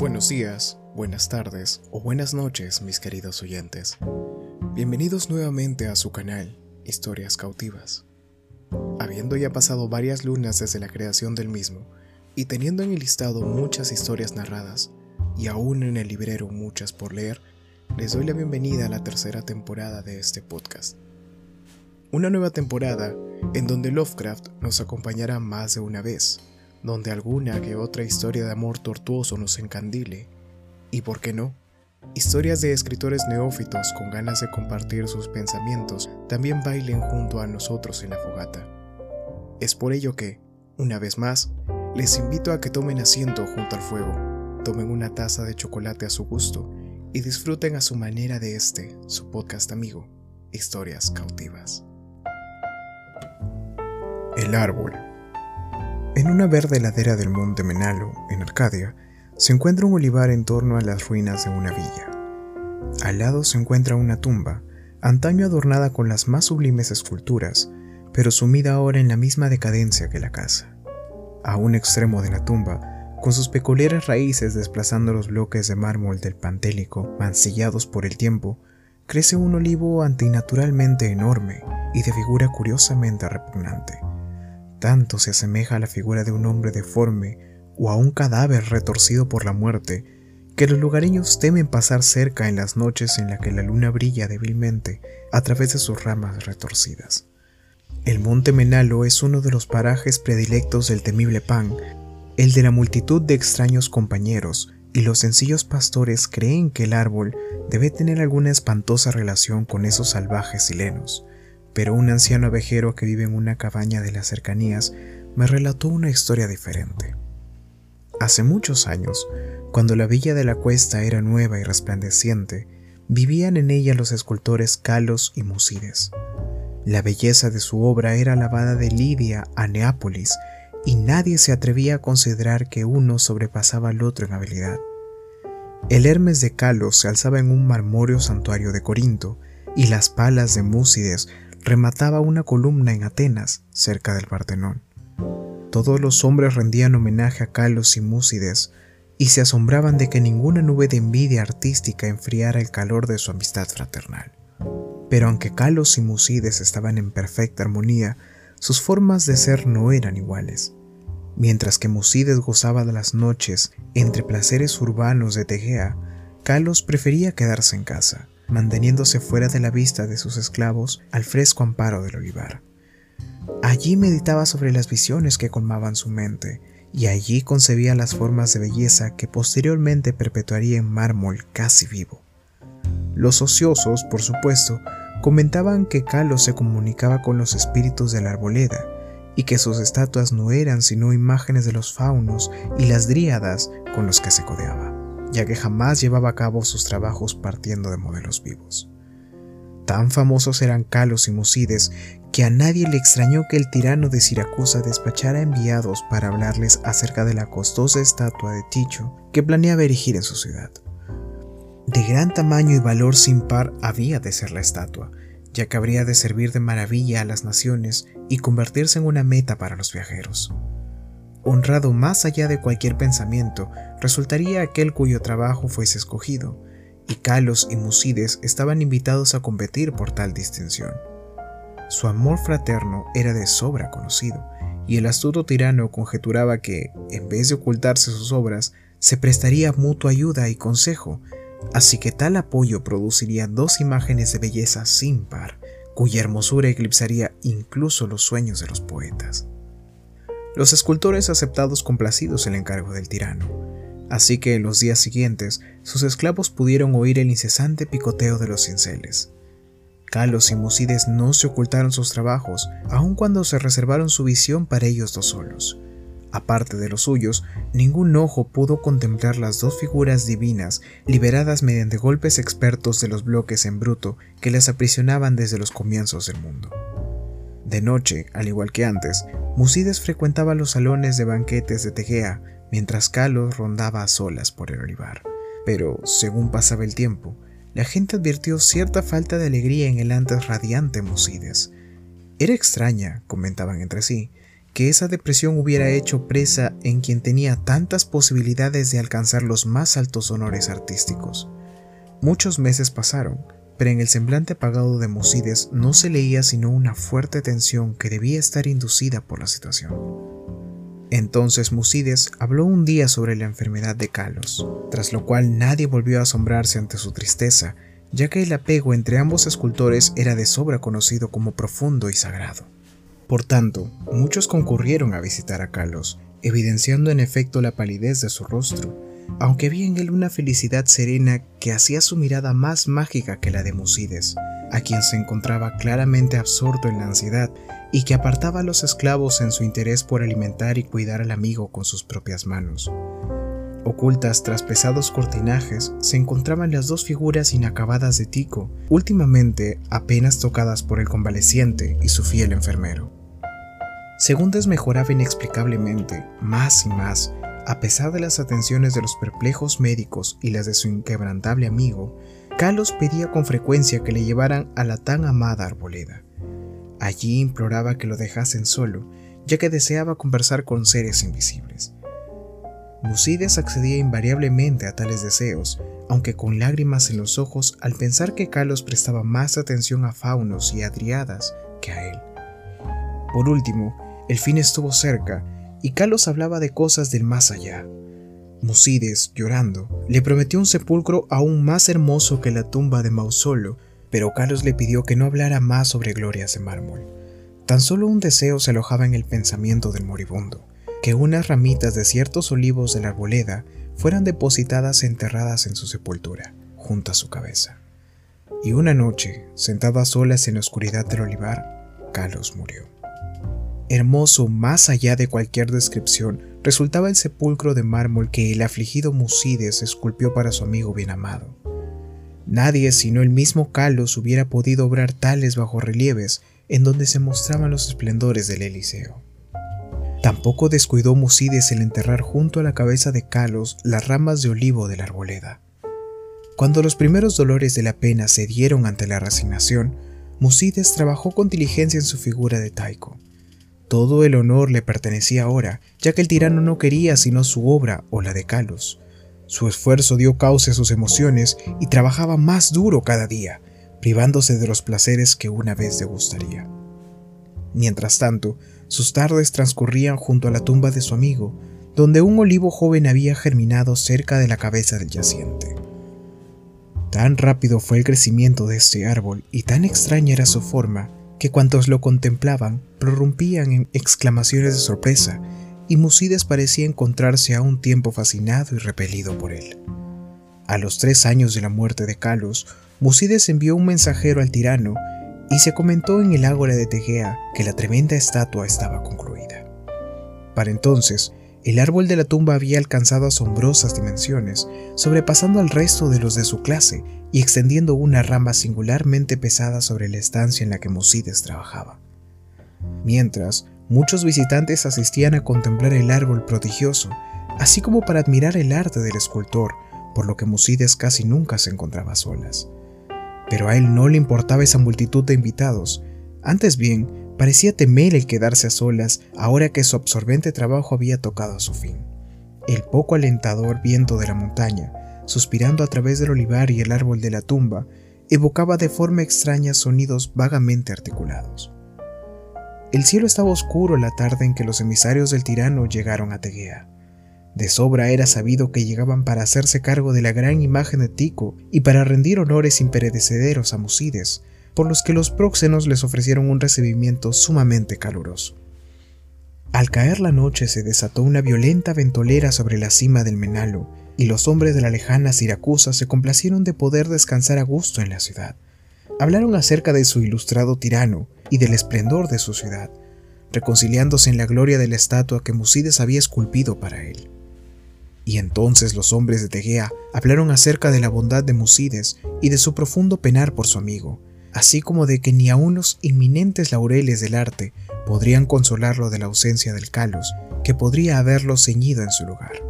Buenos días, buenas tardes o buenas noches, mis queridos oyentes. Bienvenidos nuevamente a su canal, Historias Cautivas. Habiendo ya pasado varias lunas desde la creación del mismo, y teniendo en el listado muchas historias narradas, y aún en el librero muchas por leer, les doy la bienvenida a la tercera temporada de este podcast. Una nueva temporada en donde Lovecraft nos acompañará más de una vez, donde alguna que otra historia de amor tortuoso nos encandile, y por qué no, historias de escritores neófitos con ganas de compartir sus pensamientos también bailen junto a nosotros en la fogata. Es por ello que, una vez más, les invito a que tomen asiento junto al fuego, tomen una taza de chocolate a su gusto y disfruten a su manera de este, su podcast amigo, Historias Cautivas. El árbol en una verde ladera del monte Menalo, en Arcadia, se encuentra un olivar en torno a las ruinas de una villa. Al lado se encuentra una tumba, antaño adornada con las más sublimes esculturas, pero sumida ahora en la misma decadencia que la casa. A un extremo de la tumba, con sus peculiares raíces desplazando los bloques de mármol del Pantélico, mancillados por el tiempo, crece un olivo antinaturalmente enorme y de figura curiosamente repugnante tanto se asemeja a la figura de un hombre deforme o a un cadáver retorcido por la muerte, que los lugareños temen pasar cerca en las noches en las que la luna brilla débilmente a través de sus ramas retorcidas. El monte Menalo es uno de los parajes predilectos del temible Pan, el de la multitud de extraños compañeros, y los sencillos pastores creen que el árbol debe tener alguna espantosa relación con esos salvajes silenos pero un anciano abejero que vive en una cabaña de las cercanías me relató una historia diferente. Hace muchos años, cuando la villa de la cuesta era nueva y resplandeciente, vivían en ella los escultores Calos y Musides. La belleza de su obra era alabada de Lidia a Neápolis, y nadie se atrevía a considerar que uno sobrepasaba al otro en habilidad. El Hermes de Calos se alzaba en un marmóreo santuario de Corinto, y las palas de Múcides remataba una columna en Atenas, cerca del Partenón. Todos los hombres rendían homenaje a Calos y Múcides y se asombraban de que ninguna nube de envidia artística enfriara el calor de su amistad fraternal. Pero aunque Calos y Múcides estaban en perfecta armonía, sus formas de ser no eran iguales. Mientras que Musides gozaba de las noches entre placeres urbanos de Tegea, Calos prefería quedarse en casa manteniéndose fuera de la vista de sus esclavos al fresco amparo del olivar. Allí meditaba sobre las visiones que colmaban su mente, y allí concebía las formas de belleza que posteriormente perpetuaría en mármol casi vivo. Los ociosos, por supuesto, comentaban que Calos se comunicaba con los espíritus de la arboleda, y que sus estatuas no eran sino imágenes de los faunos y las dríadas con los que se codeaba ya que jamás llevaba a cabo sus trabajos partiendo de modelos vivos. Tan famosos eran Calos y Musides que a nadie le extrañó que el tirano de Siracusa despachara enviados para hablarles acerca de la costosa estatua de Ticho que planeaba erigir en su ciudad. De gran tamaño y valor sin par había de ser la estatua, ya que habría de servir de maravilla a las naciones y convertirse en una meta para los viajeros. Honrado más allá de cualquier pensamiento, resultaría aquel cuyo trabajo fuese escogido, y Calos y Musides estaban invitados a competir por tal distinción. Su amor fraterno era de sobra conocido, y el astuto tirano conjeturaba que, en vez de ocultarse sus obras, se prestaría mutua ayuda y consejo, así que tal apoyo produciría dos imágenes de belleza sin par, cuya hermosura eclipsaría incluso los sueños de los poetas. Los escultores aceptados complacidos el encargo del tirano, así que en los días siguientes sus esclavos pudieron oír el incesante picoteo de los cinceles. Calos y Musides no se ocultaron sus trabajos, aun cuando se reservaron su visión para ellos dos solos. Aparte de los suyos, ningún ojo pudo contemplar las dos figuras divinas liberadas mediante golpes expertos de los bloques en bruto que las aprisionaban desde los comienzos del mundo. De noche, al igual que antes, Musides frecuentaba los salones de banquetes de Tegea, mientras Calos rondaba a solas por el olivar. Pero, según pasaba el tiempo, la gente advirtió cierta falta de alegría en el antes radiante Musides. Era extraña, comentaban entre sí, que esa depresión hubiera hecho presa en quien tenía tantas posibilidades de alcanzar los más altos honores artísticos. Muchos meses pasaron, pero en el semblante apagado de Musides no se leía sino una fuerte tensión que debía estar inducida por la situación. Entonces Musides habló un día sobre la enfermedad de Calos, tras lo cual nadie volvió a asombrarse ante su tristeza, ya que el apego entre ambos escultores era de sobra conocido como profundo y sagrado. Por tanto, muchos concurrieron a visitar a Carlos, evidenciando en efecto la palidez de su rostro, aunque había en él una felicidad serena que hacía su mirada más mágica que la de Musides, a quien se encontraba claramente absorto en la ansiedad y que apartaba a los esclavos en su interés por alimentar y cuidar al amigo con sus propias manos. Ocultas tras pesados cortinajes se encontraban las dos figuras inacabadas de Tico, últimamente apenas tocadas por el convaleciente y su fiel enfermero. Según desmejoraba inexplicablemente, más y más, a pesar de las atenciones de los perplejos médicos y las de su inquebrantable amigo, Carlos pedía con frecuencia que le llevaran a la tan amada arboleda. Allí imploraba que lo dejasen solo, ya que deseaba conversar con seres invisibles. Musides accedía invariablemente a tales deseos, aunque con lágrimas en los ojos al pensar que Carlos prestaba más atención a faunos y adriadas que a él. Por último, el fin estuvo cerca y Carlos hablaba de cosas del más allá. Musides, llorando, le prometió un sepulcro aún más hermoso que la tumba de Mausolo, pero Carlos le pidió que no hablara más sobre glorias de mármol. Tan solo un deseo se alojaba en el pensamiento del moribundo, que unas ramitas de ciertos olivos de la arboleda fueran depositadas enterradas en su sepultura, junto a su cabeza. Y una noche, sentado a solas en la oscuridad del olivar, Carlos murió. Hermoso más allá de cualquier descripción, resultaba el sepulcro de mármol que el afligido Musides esculpió para su amigo bien amado. Nadie sino el mismo Calos hubiera podido obrar tales bajorrelieves en donde se mostraban los esplendores del Eliseo. Tampoco descuidó Musides el enterrar junto a la cabeza de Calos las ramas de olivo de la arboleda. Cuando los primeros dolores de la pena cedieron ante la resignación, Musides trabajó con diligencia en su figura de Taiko. Todo el honor le pertenecía ahora, ya que el tirano no quería sino su obra o la de Calos. Su esfuerzo dio cauce a sus emociones y trabajaba más duro cada día, privándose de los placeres que una vez le gustaría. Mientras tanto, sus tardes transcurrían junto a la tumba de su amigo, donde un olivo joven había germinado cerca de la cabeza del yaciente. Tan rápido fue el crecimiento de este árbol y tan extraña era su forma que cuantos lo contemplaban prorrumpían en exclamaciones de sorpresa, y Musides parecía encontrarse a un tiempo fascinado y repelido por él. A los tres años de la muerte de Calos, Musides envió un mensajero al tirano y se comentó en el ágora de Tegea que la tremenda estatua estaba concluida. Para entonces, el árbol de la tumba había alcanzado asombrosas dimensiones, sobrepasando al resto de los de su clase y extendiendo una rama singularmente pesada sobre la estancia en la que Musides trabajaba. Mientras, muchos visitantes asistían a contemplar el árbol prodigioso, así como para admirar el arte del escultor, por lo que Musides casi nunca se encontraba solas. Pero a él no le importaba esa multitud de invitados, antes bien, parecía temer el quedarse a solas ahora que su absorbente trabajo había tocado a su fin. El poco alentador viento de la montaña, suspirando a través del olivar y el árbol de la tumba, evocaba de forma extraña sonidos vagamente articulados. El cielo estaba oscuro la tarde en que los emisarios del tirano llegaron a Tegea. De sobra era sabido que llegaban para hacerse cargo de la gran imagen de Tico y para rendir honores imperecederos a Musides, por los que los próxenos les ofrecieron un recibimiento sumamente caluroso. Al caer la noche se desató una violenta ventolera sobre la cima del Menalo, y los hombres de la lejana Siracusa se complacieron de poder descansar a gusto en la ciudad. Hablaron acerca de su ilustrado tirano y del esplendor de su ciudad, reconciliándose en la gloria de la estatua que Musides había esculpido para él. Y entonces los hombres de Tegea hablaron acerca de la bondad de Musides y de su profundo penar por su amigo, así como de que ni aun los inminentes laureles del arte podrían consolarlo de la ausencia del Calos, que podría haberlo ceñido en su lugar.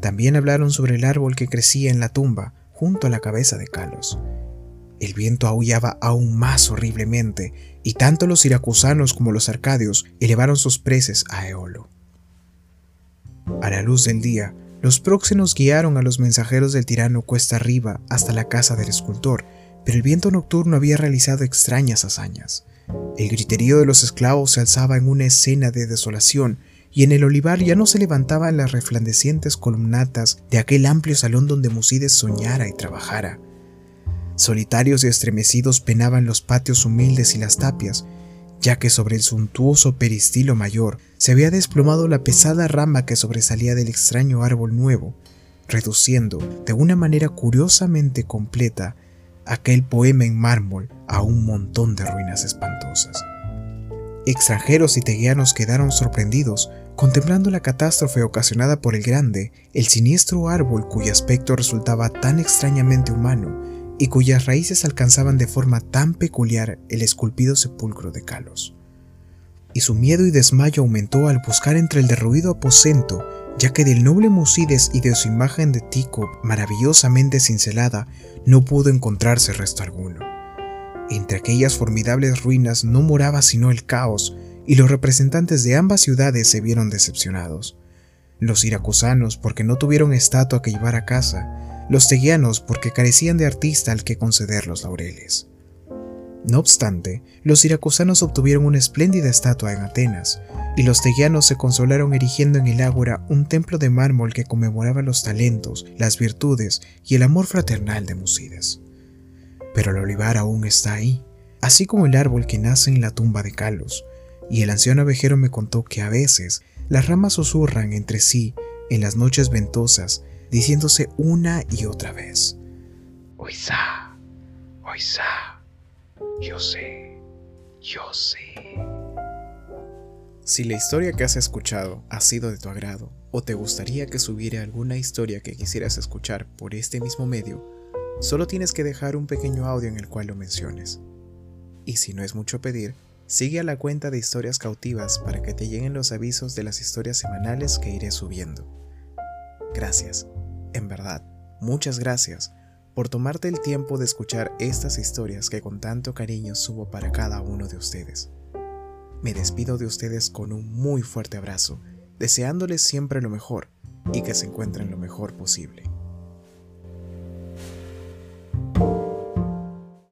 También hablaron sobre el árbol que crecía en la tumba, junto a la cabeza de Calos. El viento aullaba aún más horriblemente, y tanto los siracusanos como los arcadios elevaron sus preces a Eolo. A la luz del día, los próxenos guiaron a los mensajeros del tirano cuesta arriba hasta la casa del escultor, pero el viento nocturno había realizado extrañas hazañas. El griterío de los esclavos se alzaba en una escena de desolación, y en el olivar ya no se levantaban las reflandecientes columnatas de aquel amplio salón donde Musides soñara y trabajara. Solitarios y estremecidos penaban los patios humildes y las tapias, ya que sobre el suntuoso peristilo mayor se había desplomado la pesada rama que sobresalía del extraño árbol nuevo, reduciendo de una manera curiosamente completa aquel poema en mármol a un montón de ruinas espantosas. Extranjeros y teguianos quedaron sorprendidos contemplando la catástrofe ocasionada por el grande, el siniestro árbol cuyo aspecto resultaba tan extrañamente humano y cuyas raíces alcanzaban de forma tan peculiar el esculpido sepulcro de Calos. Y su miedo y desmayo aumentó al buscar entre el derruido aposento, ya que del noble Musides y de su imagen de Tico maravillosamente cincelada no pudo encontrarse resto alguno. Entre aquellas formidables ruinas no moraba sino el caos, y los representantes de ambas ciudades se vieron decepcionados. Los iracusanos porque no tuvieron estatua que llevar a casa, los teguianos porque carecían de artista al que conceder los laureles. No obstante, los siracusanos obtuvieron una espléndida estatua en Atenas, y los teguianos se consolaron erigiendo en el ágora un templo de mármol que conmemoraba los talentos, las virtudes y el amor fraternal de Musides. Pero el olivar aún está ahí, así como el árbol que nace en la tumba de Calos, y el anciano abejero me contó que a veces las ramas susurran entre sí en las noches ventosas diciéndose una y otra vez, Oiza, Oiza, yo sé, yo sé. Si la historia que has escuchado ha sido de tu agrado o te gustaría que subiera alguna historia que quisieras escuchar por este mismo medio, solo tienes que dejar un pequeño audio en el cual lo menciones. Y si no es mucho pedir, sigue a la cuenta de historias cautivas para que te lleguen los avisos de las historias semanales que iré subiendo. Gracias. En verdad, muchas gracias por tomarte el tiempo de escuchar estas historias que con tanto cariño subo para cada uno de ustedes. Me despido de ustedes con un muy fuerte abrazo, deseándoles siempre lo mejor y que se encuentren lo mejor posible.